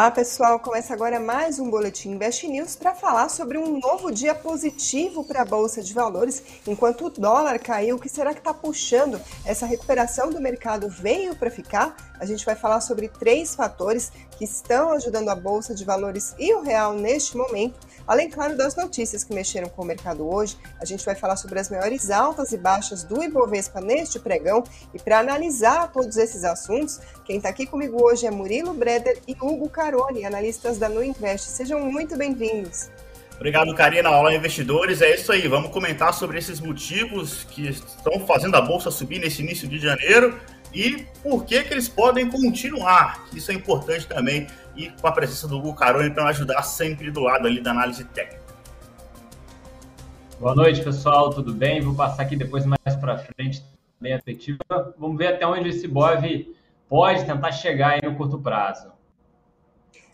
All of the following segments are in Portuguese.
Olá pessoal, começa agora mais um Boletim Invest News para falar sobre um novo dia positivo para a Bolsa de Valores. Enquanto o dólar caiu, o que será que está puxando essa recuperação do mercado veio para ficar? A gente vai falar sobre três fatores que estão ajudando a Bolsa de Valores e o real neste momento. Além, claro, das notícias que mexeram com o mercado hoje, a gente vai falar sobre as maiores altas e baixas do Ibovespa neste pregão. E para analisar todos esses assuntos, quem está aqui comigo hoje é Murilo Breder e Hugo Caroni, analistas da Nu Invest. Sejam muito bem-vindos. Obrigado, Karina. Olá, investidores. É isso aí. Vamos comentar sobre esses motivos que estão fazendo a bolsa subir nesse início de janeiro e por que, que eles podem continuar. Isso é importante também e com a presença do Hugo Caroni para ajudar sempre do lado ali da análise técnica. Boa noite, pessoal, tudo bem? Vou passar aqui depois mais para frente bem efetiva. Vamos ver até onde esse BOV pode tentar chegar no curto prazo.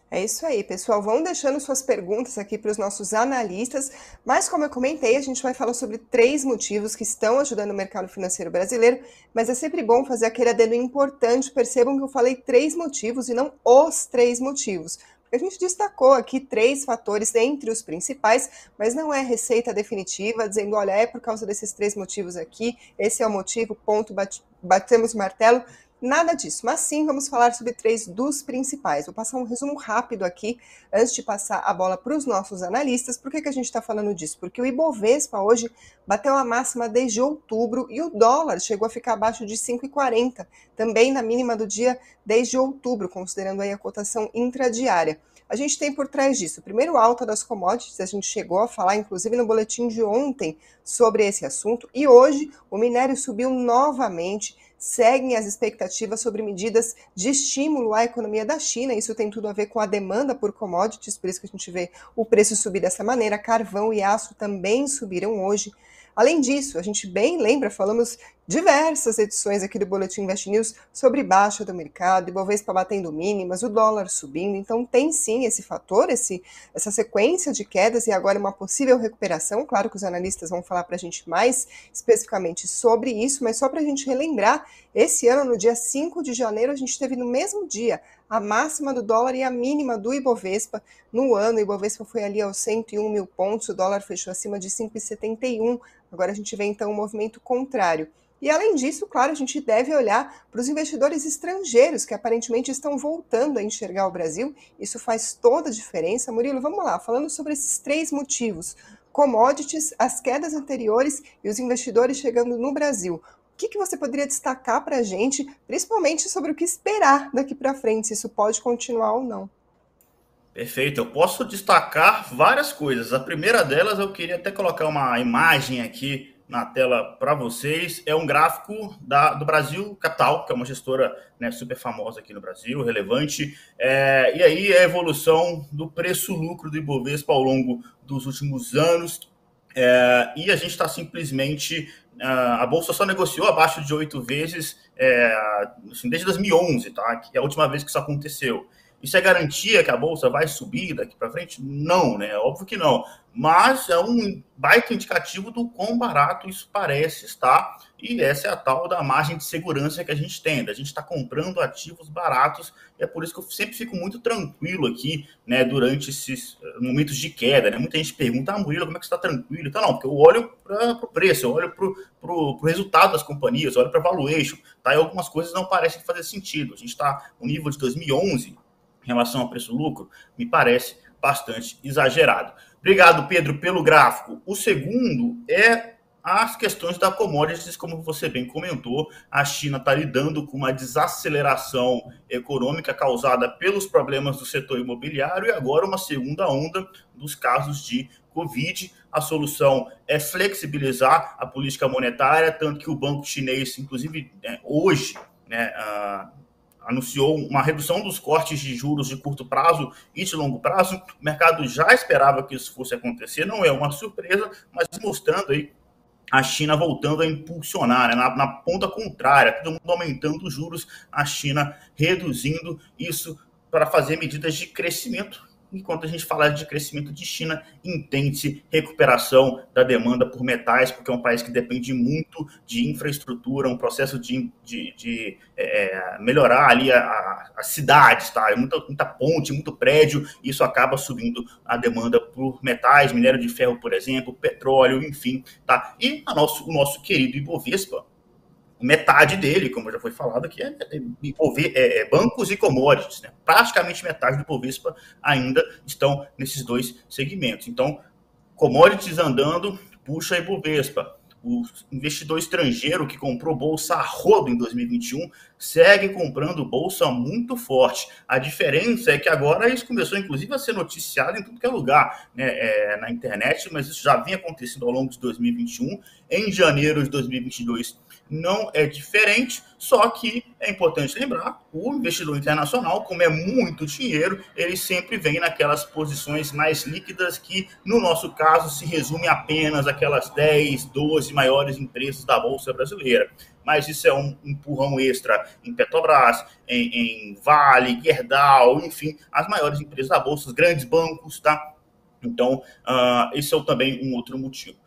É isso aí, pessoal. Vão deixando suas perguntas aqui para os nossos analistas. Mas, como eu comentei, a gente vai falar sobre três motivos que estão ajudando o mercado financeiro brasileiro. Mas é sempre bom fazer aquele adendo importante. Percebam que eu falei três motivos e não os três motivos. A gente destacou aqui três fatores entre os principais, mas não é receita definitiva, dizendo, olha, é por causa desses três motivos aqui, esse é o motivo, ponto, batemos o martelo. Nada disso, mas sim vamos falar sobre três dos principais. Vou passar um resumo rápido aqui, antes de passar a bola para os nossos analistas. Por que, que a gente está falando disso? Porque o Ibovespa hoje bateu a máxima desde outubro e o dólar chegou a ficar abaixo de 5,40, também na mínima do dia desde outubro, considerando aí a cotação intradiária. A gente tem por trás disso, primeiro alta das commodities, a gente chegou a falar inclusive no boletim de ontem sobre esse assunto, e hoje o minério subiu novamente seguem as expectativas sobre medidas de estímulo à economia da China. Isso tem tudo a ver com a demanda por commodities, por isso que a gente vê o preço subir dessa maneira. Carvão e aço também subiram hoje. Além disso, a gente bem lembra, falamos diversas edições aqui do Boletim Invest News sobre baixa do mercado, Ibovespa batendo mínimas, o dólar subindo. Então tem sim esse fator, esse, essa sequência de quedas e agora uma possível recuperação. Claro que os analistas vão falar para a gente mais especificamente sobre isso, mas só para a gente relembrar, esse ano, no dia 5 de janeiro, a gente teve no mesmo dia a máxima do dólar e a mínima do Ibovespa. No ano, o Ibovespa foi ali aos 101 mil pontos, o dólar fechou acima de 5,71. Agora a gente vê então um movimento contrário. E além disso, claro, a gente deve olhar para os investidores estrangeiros que aparentemente estão voltando a enxergar o Brasil. Isso faz toda a diferença. Murilo, vamos lá, falando sobre esses três motivos: commodities, as quedas anteriores e os investidores chegando no Brasil. O que, que você poderia destacar para a gente, principalmente sobre o que esperar daqui para frente, se isso pode continuar ou não? Perfeito, eu posso destacar várias coisas. A primeira delas, eu queria até colocar uma imagem aqui na tela para vocês. É um gráfico da, do Brasil Capital, que é uma gestora né, super famosa aqui no Brasil, relevante. É, e aí a evolução do preço-lucro do Ibovespa ao longo dos últimos anos. É, e a gente está simplesmente. A bolsa só negociou abaixo de oito vezes é, assim, desde 2011, tá? Que é a última vez que isso aconteceu. Isso é garantia que a bolsa vai subir daqui para frente? Não, né? Óbvio que não. Mas é um baita indicativo do quão barato isso parece estar. E essa é a tal da margem de segurança que a gente tem. A gente está comprando ativos baratos. É por isso que eu sempre fico muito tranquilo aqui, né? Durante esses eh, momentos de queda. Né? Muita gente pergunta, ah, Murilo, como é que você está tranquilo? Então, não, porque eu olho para o preço, eu olho para o resultado das companhias, eu olho para valuation. Tá? E algumas coisas não parecem fazer sentido. A gente está no nível de 2011 em relação ao preço-lucro, me parece bastante exagerado. Obrigado, Pedro, pelo gráfico. O segundo é as questões da commodities, como você bem comentou, a China está lidando com uma desaceleração econômica causada pelos problemas do setor imobiliário e agora uma segunda onda dos casos de Covid. A solução é flexibilizar a política monetária, tanto que o banco chinês, inclusive né, hoje, né, anunciou uma redução dos cortes de juros de curto prazo e de longo prazo. O mercado já esperava que isso fosse acontecer, não é uma surpresa, mas mostrando aí a China voltando a impulsionar, né? na, na, ponta contrária, todo mundo aumentando os juros, a China reduzindo isso para fazer medidas de crescimento enquanto a gente fala de crescimento de China, entende-se recuperação da demanda por metais, porque é um país que depende muito de infraestrutura, um processo de, de, de é, melhorar ali as cidades, tá? É muita, muita ponte, muito prédio, e isso acaba subindo a demanda por metais, minério de ferro, por exemplo, petróleo, enfim, tá? E nosso, o nosso querido Ibovespa, metade dele, como já foi falado aqui, é, é, é, é bancos e commodities. Né? Praticamente metade do Bovespa ainda estão nesses dois segmentos. Então, commodities andando, puxa Ibovespa. O investidor estrangeiro que comprou bolsa a rodo em 2021 segue comprando bolsa muito forte. A diferença é que agora isso começou, inclusive, a ser noticiado em tudo que é lugar né, é, na internet, mas isso já vinha acontecendo ao longo de 2021. Em janeiro de 2022, não é diferente, só que é importante lembrar, o investidor internacional, como é muito dinheiro, ele sempre vem naquelas posições mais líquidas que, no nosso caso, se resume apenas aquelas 10, 12 maiores empresas da Bolsa Brasileira. Mas isso é um empurrão extra em Petrobras, em, em Vale, Gerdau, enfim, as maiores empresas da Bolsa, os grandes bancos, tá? Então, uh, esse é também um outro motivo.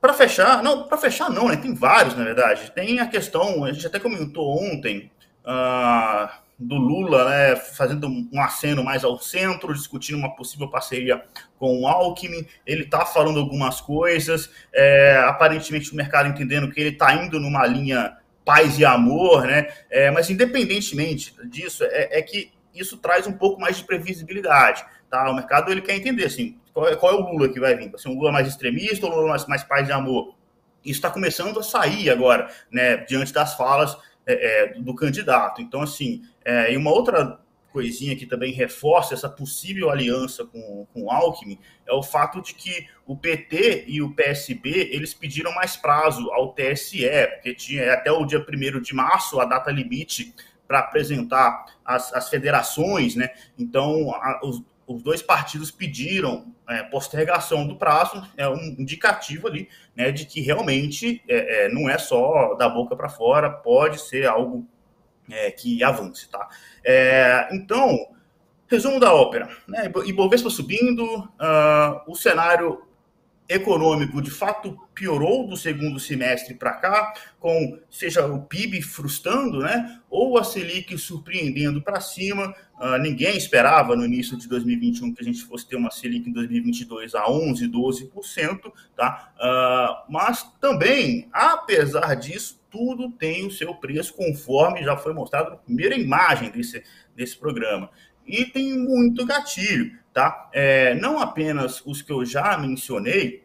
Para fechar, não, para fechar não, né? Tem vários, na verdade. Tem a questão, a gente até comentou ontem, uh, do Lula, né, fazendo um aceno mais ao centro, discutindo uma possível parceria com o Alckmin. Ele está falando algumas coisas, é, aparentemente o mercado entendendo que ele está indo numa linha paz e amor, né? É, mas independentemente disso, é, é que isso traz um pouco mais de previsibilidade. Tá? O mercado ele quer entender assim, qual é, qual é o Lula que vai vir? Vai ser um Lula mais extremista ou um Lula mais, mais paz de amor? Isso está começando a sair agora, né, diante das falas é, é, do candidato. Então, assim, é, e uma outra coisinha que também reforça essa possível aliança com, com o Alckmin é o fato de que o PT e o PSB eles pediram mais prazo ao TSE, porque tinha até o dia 1 de março a data limite para apresentar as, as federações, né? Então, a, os, os dois partidos pediram é, postergação do prazo, é um indicativo ali, né, de que realmente é, é, não é só da boca para fora, pode ser algo é, que avance, tá? É, então, resumo da ópera, né? Ibovespa subindo, uh, o cenário econômico de fato piorou do segundo semestre para cá, com seja o PIB frustrando, né, ou a Selic surpreendendo para cima. Uh, ninguém esperava no início de 2021 que a gente fosse ter uma Selic em 2022 a 11, 12%, tá? Uh, mas também, apesar disso, tudo tem o seu preço, conforme já foi mostrado na primeira imagem desse, desse programa. E tem muito gatilho tá? É, não apenas os que eu já mencionei,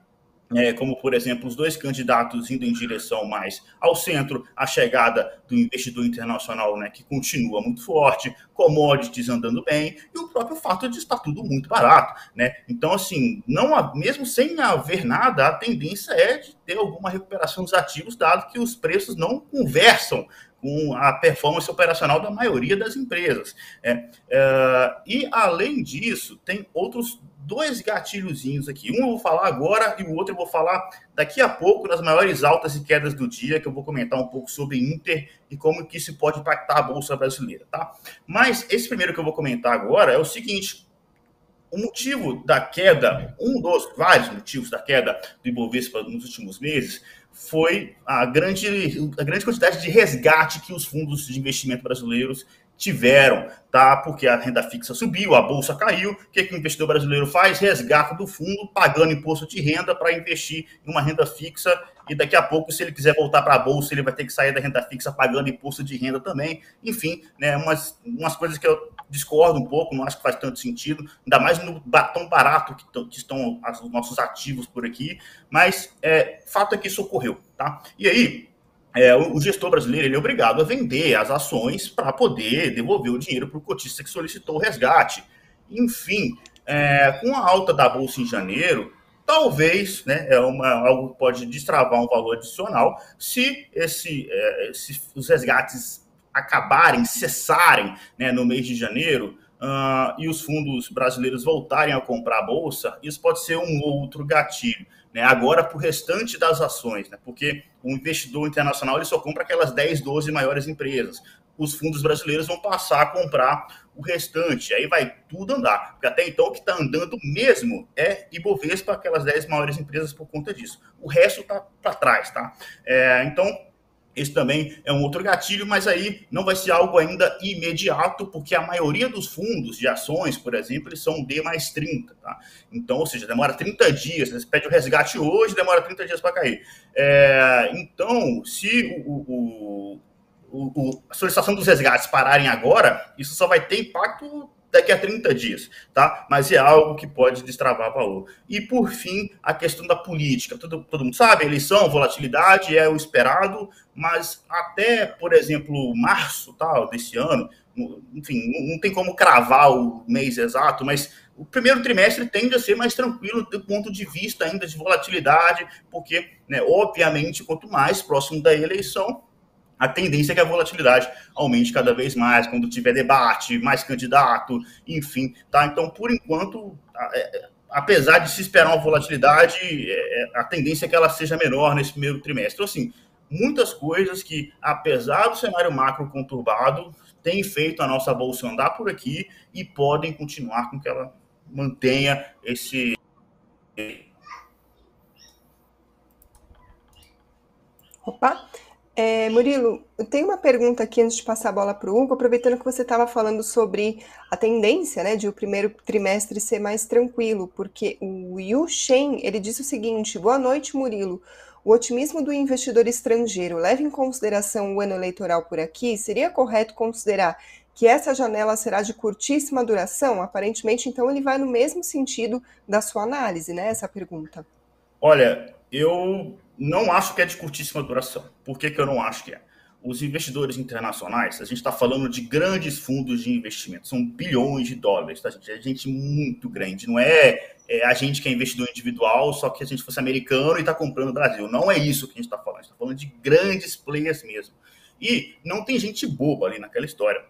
é, como por exemplo os dois candidatos indo em direção mais ao centro, a chegada do investidor internacional, né, que continua muito forte, commodities andando bem e o próprio fato de estar tudo muito barato, né? Então assim, não mesmo sem haver nada, a tendência é de ter alguma recuperação dos ativos, dado que os preços não conversam com a performance operacional da maioria das empresas. É, é, e, além disso, tem outros dois gatilhozinhos aqui. Um eu vou falar agora e o outro eu vou falar daqui a pouco, nas maiores altas e quedas do dia, que eu vou comentar um pouco sobre Inter e como que isso pode impactar a Bolsa Brasileira, tá? Mas esse primeiro que eu vou comentar agora é o seguinte, o motivo da queda, um dos vários motivos da queda do Ibovespa nos últimos meses, foi a grande, a grande quantidade de resgate que os fundos de investimento brasileiros tiveram, tá? Porque a renda fixa subiu, a bolsa caiu. O que, que o investidor brasileiro faz? Resgata do fundo, pagando imposto de renda para investir em uma renda fixa. E daqui a pouco, se ele quiser voltar para a bolsa, ele vai ter que sair da renda fixa pagando imposto de renda também. Enfim, né, umas, umas coisas que eu discordo um pouco, não acho que faz tanto sentido, ainda mais no tão barato que, que estão os nossos ativos por aqui. Mas é, fato é que isso ocorreu, tá? E aí, é, o, gestor brasileiro ele é obrigado a vender as ações para poder devolver o dinheiro para o cotista que solicitou o resgate. Enfim, é, com a alta da bolsa em janeiro, talvez né, é uma, algo que pode destravar um valor adicional se, esse, é, se os resgates acabarem, cessarem né, no mês de janeiro. Uh, e os fundos brasileiros voltarem a comprar a bolsa, isso pode ser um outro gatilho né, agora para o restante das ações, né, porque o investidor internacional ele só compra aquelas 10, 12 maiores empresas. os fundos brasileiros vão passar a comprar o restante. Aí vai tudo andar. Porque até então o que está andando mesmo é Ibovespa, aquelas 10 maiores empresas por conta disso. O resto está para trás, tá? É, então, esse também é um outro gatilho, mas aí não vai ser algo ainda imediato, porque a maioria dos fundos de ações, por exemplo, eles são D mais 30, tá? Então, ou seja, demora 30 dias, você pede o resgate hoje, demora 30 dias para cair. É, então, se o, o, o, a solicitação dos resgates pararem agora, isso só vai ter impacto daqui a 30 dias, tá? Mas é algo que pode destravar valor. E por fim, a questão da política. Todo, todo mundo sabe, eleição, volatilidade é o esperado, mas até, por exemplo, março tal, desse ano, enfim, não tem como cravar o mês exato, mas o primeiro trimestre tende a ser mais tranquilo do ponto de vista ainda de volatilidade, porque, né, obviamente, quanto mais próximo da eleição, a tendência é que a volatilidade aumente cada vez mais quando tiver debate, mais candidato, enfim, tá? Então, por enquanto, é, apesar de se esperar uma volatilidade, é, a tendência é que ela seja menor nesse primeiro trimestre. Então, assim, muitas coisas que, apesar do cenário macro conturbado, têm feito a nossa bolsa andar por aqui e podem continuar com que ela mantenha esse Opa, é, Murilo, tem uma pergunta aqui antes de passar a bola para o Hugo, aproveitando que você estava falando sobre a tendência né, de o primeiro trimestre ser mais tranquilo, porque o Yu Shen, ele disse o seguinte, boa noite Murilo, o otimismo do investidor estrangeiro leva em consideração o ano eleitoral por aqui? Seria correto considerar que essa janela será de curtíssima duração? Aparentemente, então, ele vai no mesmo sentido da sua análise, né, essa pergunta. Olha, eu não acho que é de curtíssima duração. Por que, que eu não acho que é? Os investidores internacionais, a gente está falando de grandes fundos de investimento, são bilhões de dólares, tá, gente? É gente muito grande, não é, é a gente que é investidor individual, só que a gente fosse americano e está comprando no Brasil. Não é isso que a gente está falando, a gente está falando de grandes players mesmo. E não tem gente boba ali naquela história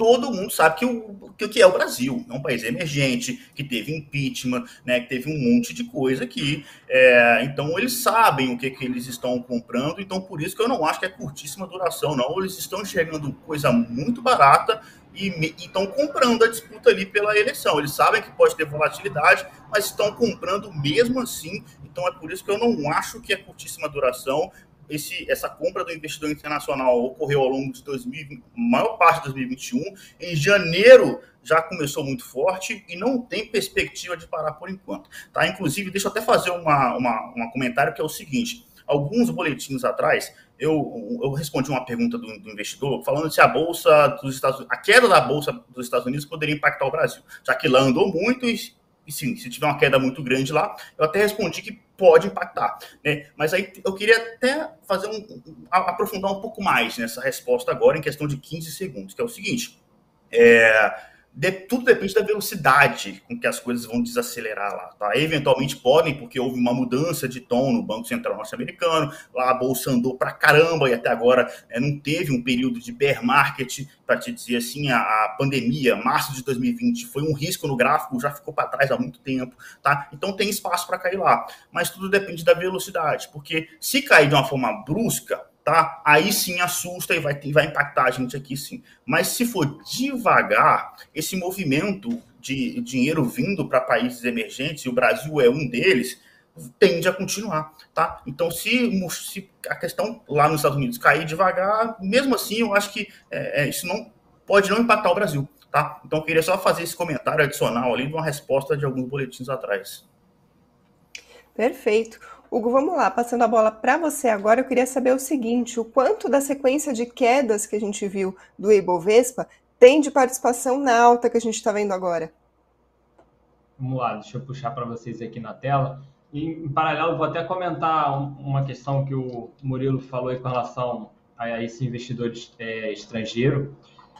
todo mundo sabe que o que é o Brasil. É um país emergente, que teve impeachment, né, que teve um monte de coisa aqui. É, então, eles sabem o que, que eles estão comprando. Então, por isso que eu não acho que é curtíssima duração, não. Eles estão enxergando coisa muito barata e estão comprando a disputa ali pela eleição. Eles sabem que pode ter volatilidade, mas estão comprando mesmo assim. Então, é por isso que eu não acho que é curtíssima duração esse, essa compra do investidor internacional ocorreu ao longo de 2020, maior parte de 2021. Em janeiro já começou muito forte e não tem perspectiva de parar por enquanto. Tá? Inclusive, deixa eu até fazer uma, uma, uma comentário que é o seguinte: alguns boletins atrás, eu, eu respondi uma pergunta do, do, investidor falando se a bolsa dos Estados a queda da bolsa dos Estados Unidos poderia impactar o Brasil, já que lá andou muito e e sim, se tiver uma queda muito grande lá, eu até respondi que pode impactar. Né? Mas aí eu queria até fazer um, aprofundar um pouco mais nessa resposta agora, em questão de 15 segundos, que é o seguinte. É, de, tudo depende da velocidade com que as coisas vão desacelerar lá. Tá? Eventualmente podem, porque houve uma mudança de tom no Banco Central norte-americano, lá a bolsa andou para caramba e até agora é, não teve um período de bear market, para te dizer assim, a, a, pandemia, março de 2020, foi um risco no gráfico, já ficou para trás há muito tempo. Tá? Então tem espaço para cair lá, mas tudo depende da velocidade, porque se cair de uma forma brusca, tá? Aí sim assusta e vai, vai impactar a gente aqui sim. Mas se for devagar, esse movimento de dinheiro vindo para países emergentes, e o Brasil é um deles, tende a continuar, tá? Então, se, se a questão lá nos Estados Unidos cair devagar, mesmo assim, eu acho que é, é, isso não pode não impactar o Brasil, tá? Então, eu queria só fazer esse comentário adicional ali de uma resposta de alguns boletins atrás. Perfeito. Hugo, vamos lá, passando a bola para você agora, eu queria saber o seguinte: o quanto da sequência de quedas que a gente viu do Ibovespa tem de participação na alta que a gente está vendo agora? Vamos lá, deixa eu puxar para vocês aqui na tela. E, em paralelo, vou até comentar uma questão que o Murilo falou com relação a esse investidor é, estrangeiro.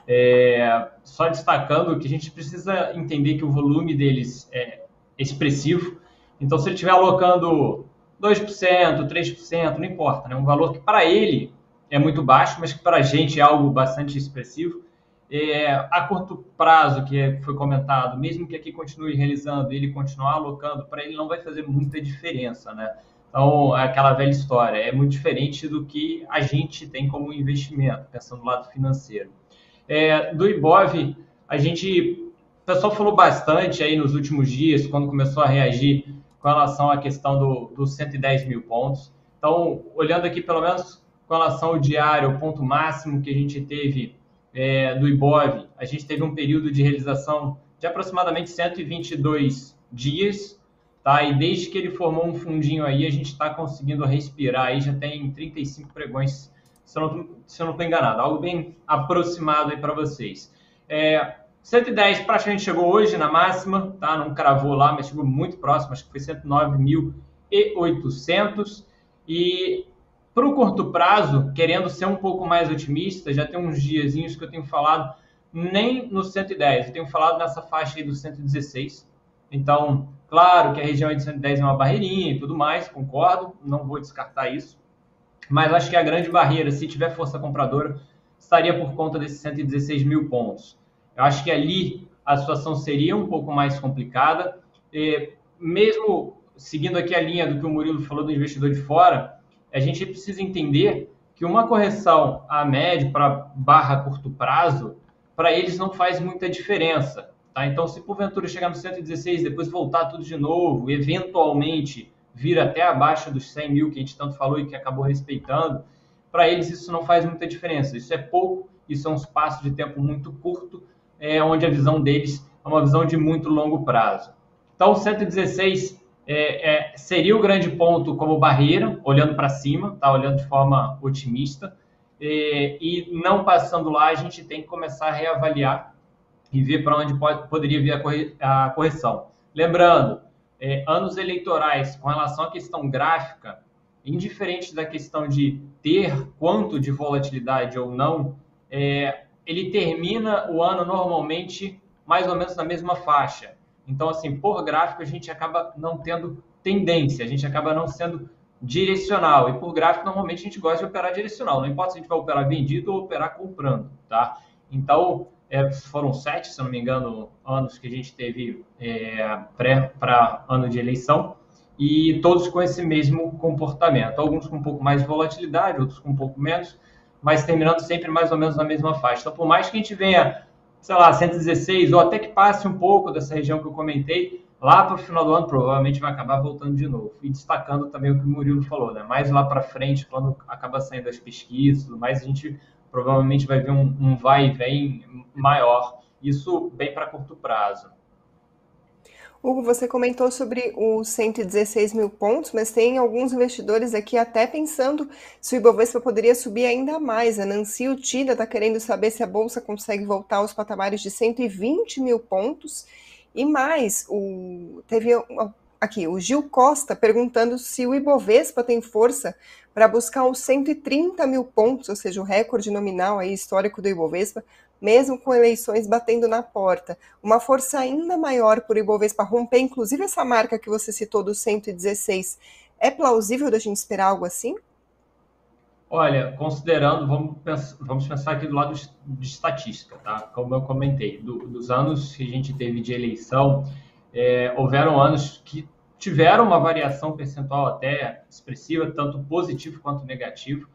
É, só destacando que a gente precisa entender que o volume deles é expressivo. Então, se ele estiver alocando 2%, 3%, não importa, né? Um valor que para ele é muito baixo, mas que para a gente é algo bastante expressivo. É, a curto prazo, que foi comentado, mesmo que aqui continue realizando, ele continuar alocando, para ele não vai fazer muita diferença, né? Então, é aquela velha história, é muito diferente do que a gente tem como investimento, pensando no lado financeiro. É, do IBOV, a gente, o pessoal falou bastante aí nos últimos dias, quando começou a reagir com relação à questão dos do 110 mil pontos. Então, olhando aqui pelo menos com relação ao diário, o ponto máximo que a gente teve é, do IBOV, a gente teve um período de realização de aproximadamente 122 dias, tá? E desde que ele formou um fundinho aí, a gente está conseguindo respirar. Aí já tem 35 pregões, se eu não, estou enganado, algo bem aproximado aí para vocês. É, 110 praticamente chegou hoje na máxima, tá? Não cravou lá, mas chegou muito próximo, acho que foi 109.800. E para o curto prazo, querendo ser um pouco mais otimista, já tem uns diazinhos que eu tenho falado nem no 110, eu tenho falado nessa faixa aí do 116. Então, claro que a região de 110 é uma barreirinha e tudo mais, concordo, não vou descartar isso. Mas acho que a grande barreira, se tiver força compradora, estaria por conta desses 116 mil pontos. Eu acho que ali a situação seria um pouco mais complicada. E mesmo seguindo aqui a linha do que o Murilo falou do investidor de fora, a gente precisa entender que uma correção a médio para barra curto prazo, para eles não faz muita diferença. Tá? Então, se porventura chegar no 116, depois voltar tudo de novo, eventualmente vir até abaixo dos 100 mil que a gente tanto falou e que acabou respeitando, para eles isso não faz muita diferença. Isso é pouco, isso é um espaço de tempo muito curto, é, onde a visão deles é uma visão de muito longo prazo. Então, 116 é, é, seria o grande ponto como barreira, olhando para cima, tá? olhando de forma otimista. É, e não passando lá, a gente tem que começar a reavaliar e ver para onde pode, poderia vir a, corre, a correção. Lembrando, é, anos eleitorais com relação à questão gráfica, indiferente da questão de ter quanto de volatilidade ou não, é, ele termina o ano normalmente mais ou menos na mesma faixa. Então, assim, por gráfico, a gente acaba não tendo tendência, a gente acaba não sendo direcional. E por gráfico, normalmente a gente gosta de operar direcional. Não importa se a gente vai operar vendido ou operar comprando, tá? Então, é, foram sete, se não me engano, anos que a gente teve é, pré para ano de eleição e todos com esse mesmo comportamento. Alguns com um pouco mais de volatilidade, outros com um pouco menos, mas terminando sempre mais ou menos na mesma faixa. Então, por mais que a gente venha sei lá, 116, ou até que passe um pouco dessa região que eu comentei, lá para o final do ano provavelmente vai acabar voltando de novo. E destacando também o que o Murilo falou, né? Mais lá para frente, quando acaba saindo as pesquisas, mais a gente provavelmente vai ver um, um vai e vem maior. Isso bem para curto prazo. Hugo, você comentou sobre os 116 mil pontos, mas tem alguns investidores aqui até pensando se o Ibovespa poderia subir ainda mais. A Nancy Utida está querendo saber se a Bolsa consegue voltar aos patamares de 120 mil pontos. E mais, o, teve aqui o Gil Costa perguntando se o Ibovespa tem força para buscar os 130 mil pontos, ou seja, o recorde nominal aí, histórico do Ibovespa, mesmo com eleições batendo na porta. Uma força ainda maior por Ibovespa romper, inclusive essa marca que você citou do 116. É plausível da gente esperar algo assim? Olha, considerando, vamos pensar, vamos pensar aqui do lado de estatística, tá? Como eu comentei, do, dos anos que a gente teve de eleição, é, houveram anos que tiveram uma variação percentual até expressiva, tanto positivo quanto negativo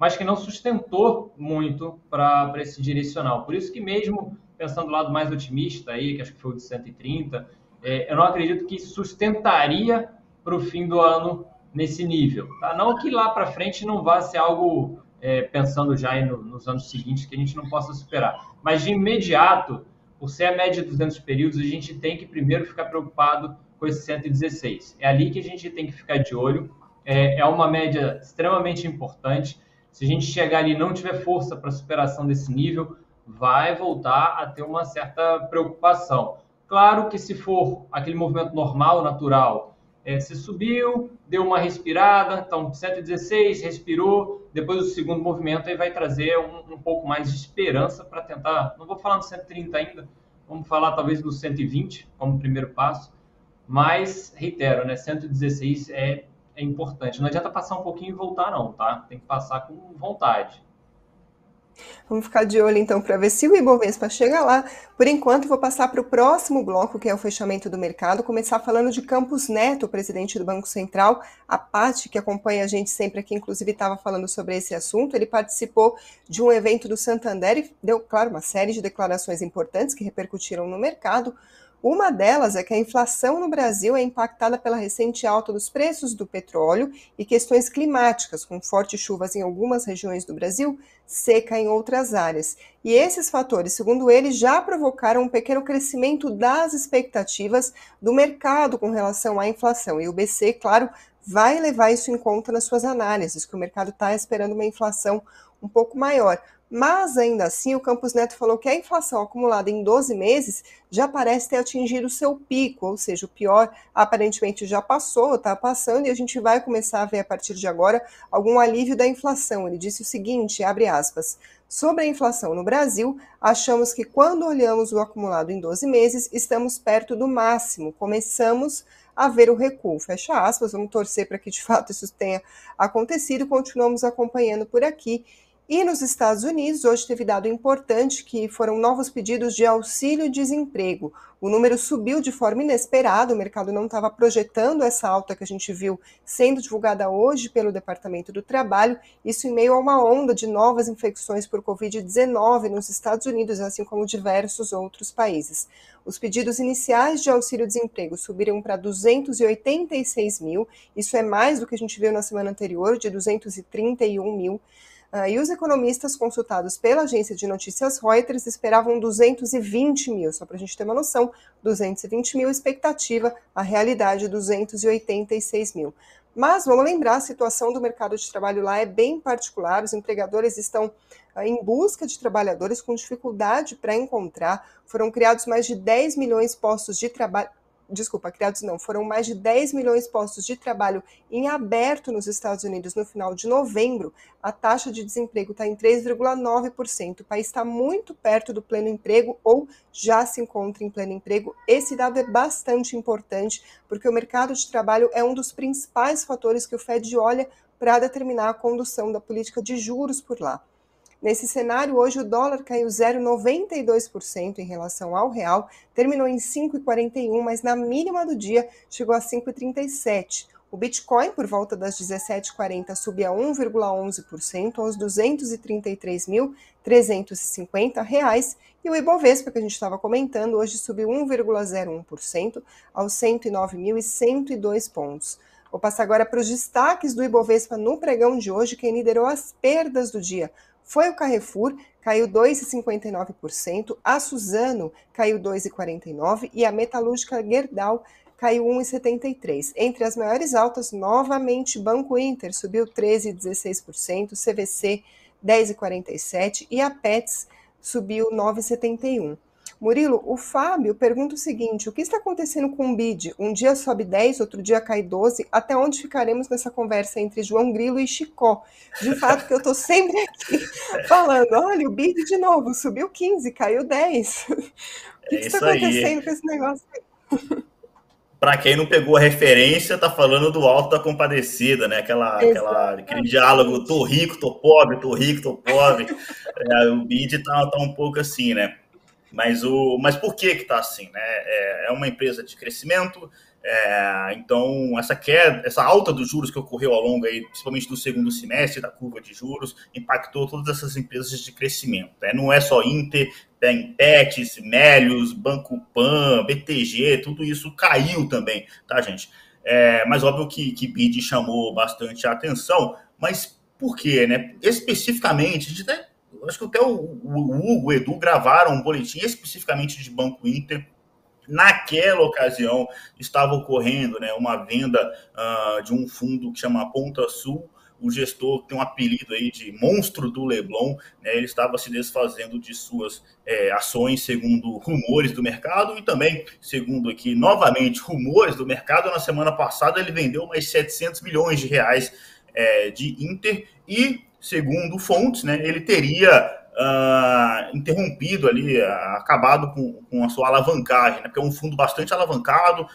mas que não sustentou muito para esse direcional. Por isso que mesmo pensando do lado mais otimista aí, que acho que foi o de 130, é, eu não acredito que sustentaria para o fim do ano nesse nível. Tá? Não que lá para frente não vá ser algo, é, pensando já no, nos anos seguintes, que a gente não possa superar. Mas de imediato, por ser a média dos anos períodos, a gente tem que primeiro ficar preocupado com esse 116. É ali que a gente tem que ficar de olho. É, é uma média extremamente importante. Se a gente chegar ali e não tiver força para superação desse nível, vai voltar a ter uma certa preocupação. Claro que se for aquele movimento normal, natural, é, se subiu, deu uma respirada, então 116, respirou, depois o segundo movimento aí vai trazer um, um pouco mais de esperança para tentar, não vou falar do 130 ainda, vamos falar talvez do 120 como primeiro passo, mas reitero, né, 116 é é importante. Não adianta passar um pouquinho e voltar, não, tá? Tem que passar com vontade. Vamos ficar de olho então para ver se o Ibovespa chega lá. Por enquanto, vou passar para o próximo bloco, que é o fechamento do mercado, começar falando de Campos Neto, presidente do Banco Central. A Pati, que acompanha a gente sempre aqui, inclusive estava falando sobre esse assunto. Ele participou de um evento do Santander e deu, claro, uma série de declarações importantes que repercutiram no mercado. Uma delas é que a inflação no Brasil é impactada pela recente alta dos preços do petróleo e questões climáticas, com fortes chuvas em algumas regiões do Brasil, seca em outras áreas. E esses fatores, segundo ele, já provocaram um pequeno crescimento das expectativas do mercado com relação à inflação. E o BC, claro, vai levar isso em conta nas suas análises, que o mercado está esperando uma inflação um pouco maior. Mas ainda assim, o Campos Neto falou que a inflação acumulada em 12 meses já parece ter atingido o seu pico, ou seja, o pior aparentemente já passou, está passando, e a gente vai começar a ver a partir de agora algum alívio da inflação. Ele disse o seguinte, abre aspas, sobre a inflação no Brasil, achamos que quando olhamos o acumulado em 12 meses, estamos perto do máximo, começamos a ver o recuo. Fecha aspas, vamos torcer para que de fato isso tenha acontecido, continuamos acompanhando por aqui. E nos Estados Unidos, hoje teve dado importante que foram novos pedidos de auxílio-desemprego. O número subiu de forma inesperada, o mercado não estava projetando essa alta que a gente viu sendo divulgada hoje pelo Departamento do Trabalho, isso em meio a uma onda de novas infecções por Covid-19 nos Estados Unidos, assim como diversos outros países. Os pedidos iniciais de auxílio-desemprego subiram para 286 mil, isso é mais do que a gente viu na semana anterior, de 231 mil. Uh, e os economistas consultados pela agência de notícias Reuters esperavam 220 mil, só para a gente ter uma noção, 220 mil expectativa, a realidade 286 mil. Mas vamos lembrar, a situação do mercado de trabalho lá é bem particular, os empregadores estão uh, em busca de trabalhadores com dificuldade para encontrar, foram criados mais de 10 milhões de postos de trabalho, desculpa, criados não, foram mais de 10 milhões de postos de trabalho em aberto nos Estados Unidos no final de novembro, a taxa de desemprego está em 3,9%. O país está muito perto do pleno emprego ou já se encontra em pleno emprego. Esse dado é bastante importante, porque o mercado de trabalho é um dos principais fatores que o Fed olha para determinar a condução da política de juros por lá. Nesse cenário, hoje o dólar caiu 0,92% em relação ao real, terminou em 5,41, mas na mínima do dia chegou a 5,37. O Bitcoin, por volta das 17h40, subia 1,11% aos 233.350 reais. E o Ibovespa, que a gente estava comentando, hoje subiu 1,01% aos 109.102 pontos. Vou passar agora para os destaques do Ibovespa no pregão de hoje, quem liderou as perdas do dia foi o Carrefour, caiu 2,59%, a Suzano caiu 2,49% e a metalúrgica Gerdau caiu 1,73%. Entre as maiores altas, novamente, Banco Inter subiu 13,16%, CVC 10,47% e a Pets subiu 9,71%. Murilo, o Fábio pergunta o seguinte: o que está acontecendo com o BID? Um dia sobe 10, outro dia cai 12. Até onde ficaremos nessa conversa entre João Grilo e Chicó? De fato, que eu estou sempre aqui falando: olha, o BID de novo subiu 15, caiu 10. O que, é que está acontecendo aí. com esse negócio aí? Para quem não pegou a referência, tá falando do alto da compadecida, né? Aquela, aquela, aquele diálogo, tô rico, tô pobre, tô rico, tô pobre. É, o BID tá, tá um pouco assim, né? Mas, o, mas por que que está assim? Né? É, é, uma empresa de crescimento, é, então essa queda, essa alta dos juros que ocorreu ao longo, aí, principalmente do segundo semestre da curva de juros, impactou todas essas empresas de crescimento. Né? Não é só Inter, tem Pets, Melios, Banco Pan, BTG, tudo isso caiu também, tá, gente? É, mas óbvio que, que BID chamou bastante a atenção, mas por quê, né? Especificamente, a gente até acho que até o, o Hugo, o Edu gravaram um boletim especificamente de Banco Inter. Naquela ocasião estava ocorrendo né, uma venda uh, de um fundo que chama Ponta Sul. O gestor tem um apelido aí de monstro do Leblon, né, ele estava se desfazendo de suas é, ações, segundo rumores do mercado, e também, segundo aqui, novamente, rumores do mercado. Na semana passada, ele vendeu mais 700 milhões de reais é, de Inter e segundo fontes, né, ele teria uh, interrompido ali, uh, acabado com, com, a sua alavancagem, né, porque é um fundo bastante alavancado,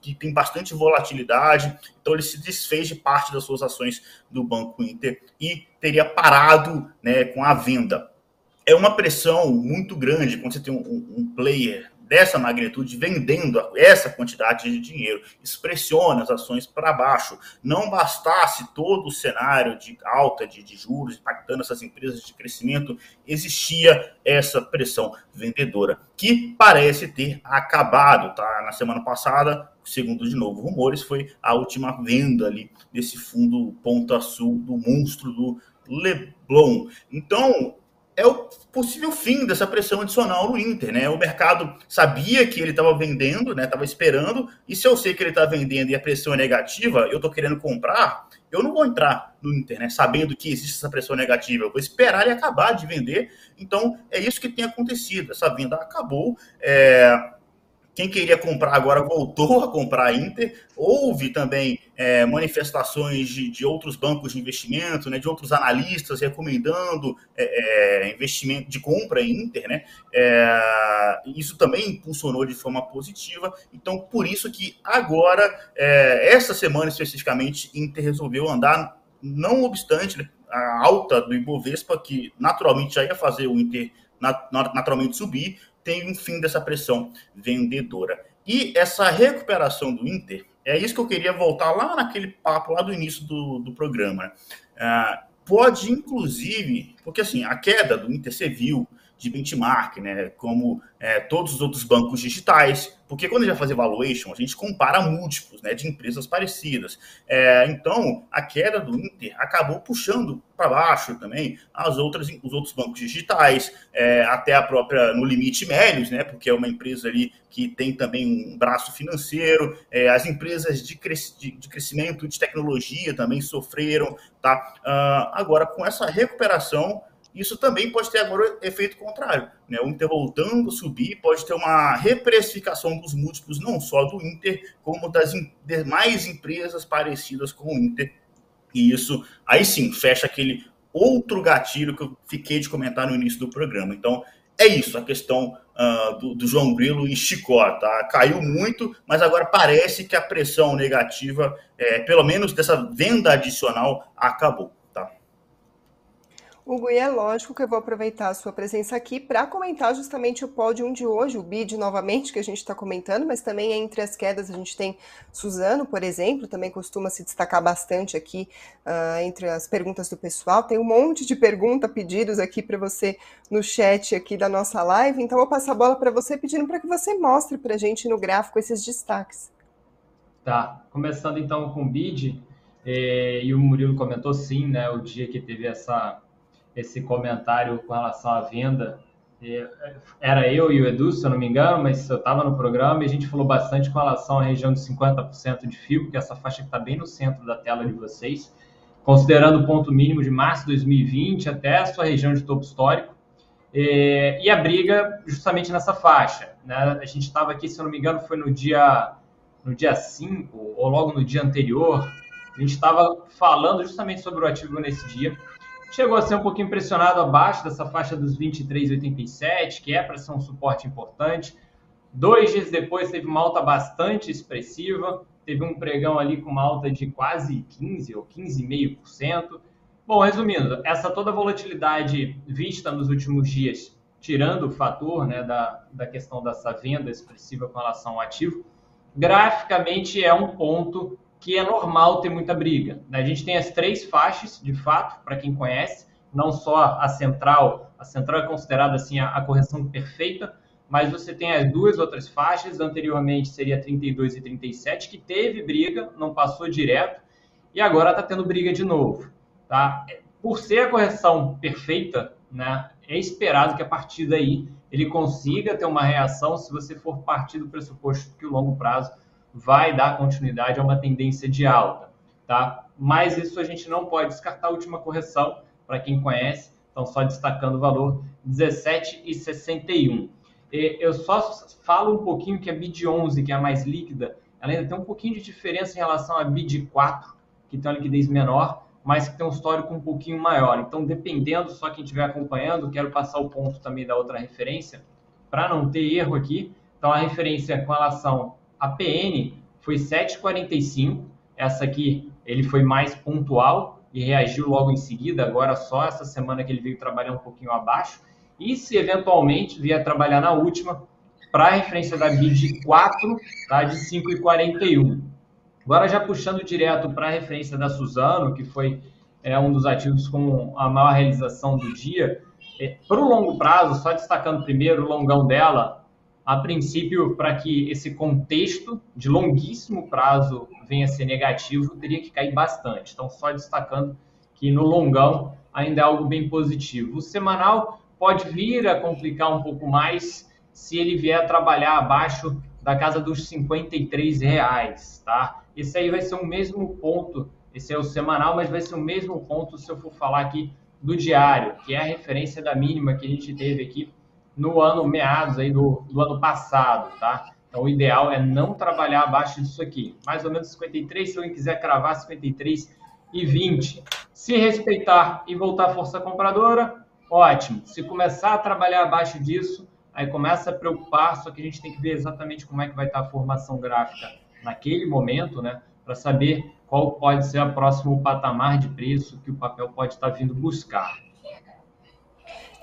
que tem bastante volatilidade, então ele se desfez de parte das suas ações do Banco Inter e teria parado né, com a venda. é uma pressão muito grande quando você tem um, um player dessa magnitude vendendo essa quantidade de dinheiro. Isso pressiona as ações para baixo. Não bastasse todo o cenário de alta de, de, juros impactando essas empresas de crescimento, existia essa pressão vendedora, que parece ter acabado. Tá? Na semana passada, segundo de novo rumores, foi a última venda ali desse fundo Ponta Sul do monstro do Leblon. Então, é o possível fim dessa pressão adicional no Inter, né? O mercado sabia que ele estava vendendo, né? Estava esperando, e se eu sei que ele está vendendo e a pressão é negativa, eu estou querendo comprar, eu não vou entrar no Inter, né? Sabendo que existe essa pressão negativa, eu vou esperar ele acabar de vender. Então é isso que tem acontecido. Essa venda acabou. É quem queria comprar agora voltou a comprar a Inter. Houve também é, manifestações de, de, outros bancos de investimento, né, de outros analistas recomendando é, é, investimento de compra em Inter. Né? É, isso também impulsionou de forma positiva. Então, por isso que agora, é, essa semana especificamente, Inter resolveu andar, não obstante né, a alta do Ibovespa, que naturalmente já ia fazer o Inter naturalmente subir, tem um fim dessa pressão vendedora. E essa recuperação do Inter, é isso que eu queria voltar lá naquele papo lá do início do, do programa. Uh, pode, inclusive, porque assim, a queda do Inter, você viu, de benchmark, né? Como é, todos os outros bancos digitais, porque quando a gente vai fazer valuation, a gente compara múltiplos né, de empresas parecidas. É, então, a queda do Inter acabou puxando para baixo também as outras, os outros bancos digitais, é, até a própria, no limite Melios, né? Porque é uma empresa ali que tem também um braço financeiro. É, as empresas de, cres, de, de, crescimento de tecnologia também sofreram, tá? Uh, agora, com essa recuperação isso também pode ter agora efeito contrário. Né? O Inter voltando a subir, pode ter uma reprecificação dos múltiplos, não só do Inter, como das demais empresas parecidas com o Inter. E isso, aí sim, fecha aquele outro gatilho que eu fiquei de comentar no início do programa. Então, é isso, a questão uh, do, do, João Grilo e Chicó, tá? Caiu muito, mas agora parece que a pressão negativa, é, pelo menos dessa venda adicional, acabou. Hugo, e é lógico que eu vou aproveitar a sua presença aqui para comentar justamente o pódio de hoje, o BID novamente, que a gente está comentando, mas também entre as quedas a gente tem Suzano, por exemplo, também costuma se destacar bastante aqui uh, entre as perguntas do pessoal. Tem um monte de pergunta, pedidos aqui para você no chat aqui da nossa live, então eu vou passar a bola para você pedindo para que você mostre para a gente no gráfico esses destaques. Tá, começando então com o BID, eh, e o Murilo comentou sim, né, o dia que teve essa esse comentário com relação à venda. Era eu e o Edu, se eu não me engano, mas eu estava no programa e a gente falou bastante com relação à região de 50% de fio, que é essa faixa que está bem no centro da tela de vocês, considerando o ponto mínimo de março de 2020 até a sua região de topo histórico. E a briga justamente nessa faixa. Né? A gente estava aqui, se eu não me engano, foi no dia, no dia 5 ou logo no dia anterior. A gente estava falando justamente sobre o ativo nesse dia chegou a ser um pouquinho pressionado abaixo dessa faixa dos 23,87, que é para ser um suporte importante. Dois dias depois teve uma alta bastante expressiva, teve um pregão ali com uma alta de quase 15 ou 15,5%. Bom, resumindo, essa toda volatilidade vista nos últimos dias, tirando o fator né, da, da questão dessa venda expressiva com relação ao ativo, graficamente é um ponto que é normal ter muita briga. A gente tem as três faixas, de fato, para quem conhece, não só a central, a central é considerada assim a, a, correção perfeita, mas você tem as duas outras faixas, anteriormente seria 32 e 37, que teve briga, não passou direto, e agora está tendo briga de novo. Tá? Por ser a correção perfeita, né, é esperado que a partir daí ele consiga ter uma reação se você for partir do pressuposto que o longo prazo vai dar continuidade a uma tendência de alta, tá? Mas isso a gente não pode descartar a última correção, para quem conhece, então só destacando o valor 17,61. Eu só falo um pouquinho que a BID 11, que é a mais líquida, ela ainda tem um pouquinho de diferença em relação à BID 4, que tem uma liquidez menor, mas que tem um histórico um pouquinho maior. Então, dependendo, só quem estiver acompanhando, quero passar o ponto também da outra referência, para não ter erro aqui. Então, a referência com relação a PN foi 7,45. Essa aqui ele foi mais pontual e reagiu logo em seguida. Agora só essa semana que ele veio trabalhar um pouquinho abaixo. e se eventualmente vier trabalhar na última, para a referência da BID 4, tá, de 5,41. Agora já puxando direto para a referência da Suzano, que foi é, um dos ativos com a maior realização do dia, é, para o longo prazo, só destacando primeiro o longão dela, a princípio, para que esse contexto de longuíssimo prazo venha a ser negativo, teria que cair bastante. Então, só destacando que no longão ainda é algo bem positivo. O semanal pode vir a complicar um pouco mais se ele vier a trabalhar abaixo da casa dos 53 reais, tá? Esse aí vai ser o mesmo ponto, esse é o semanal, mas vai ser o mesmo ponto se eu for falar aqui do diário, que é a referência da mínima que a gente teve aqui no ano meados aí do, do ano passado, tá? Então, o ideal é não trabalhar abaixo disso aqui. Mais ou menos 53, se alguém quiser cravar 53 e 20. Se respeitar e voltar à força compradora, ótimo. Se começar a trabalhar abaixo disso, aí começa a preocupar, só que a gente tem que ver exatamente como é que vai estar a formação gráfica naquele momento, né? Para saber qual pode ser o próximo patamar de preço que o papel pode estar vindo buscar.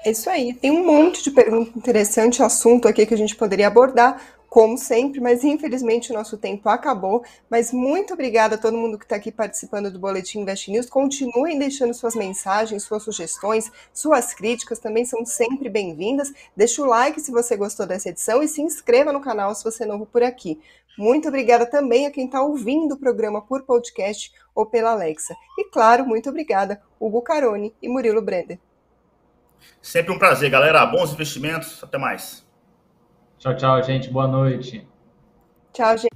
É isso aí. Tem um monte de pergunta interessante, assunto aqui que a gente poderia abordar, como sempre, mas infelizmente o nosso tempo acabou. Mas muito obrigada a todo mundo que está aqui participando do Boletim Invest News. Continuem deixando suas mensagens, suas sugestões, suas críticas também são sempre bem-vindas. Deixa o like se você gostou dessa edição e se inscreva no canal se você é novo por aqui. Muito obrigada também a quem está ouvindo o programa por podcast ou pela Alexa. E claro, muito obrigada, Hugo Carone e Murilo Brender. Sempre um prazer, galera. Bons investimentos. Até mais. Tchau, tchau, gente. Boa noite. Tchau, gente.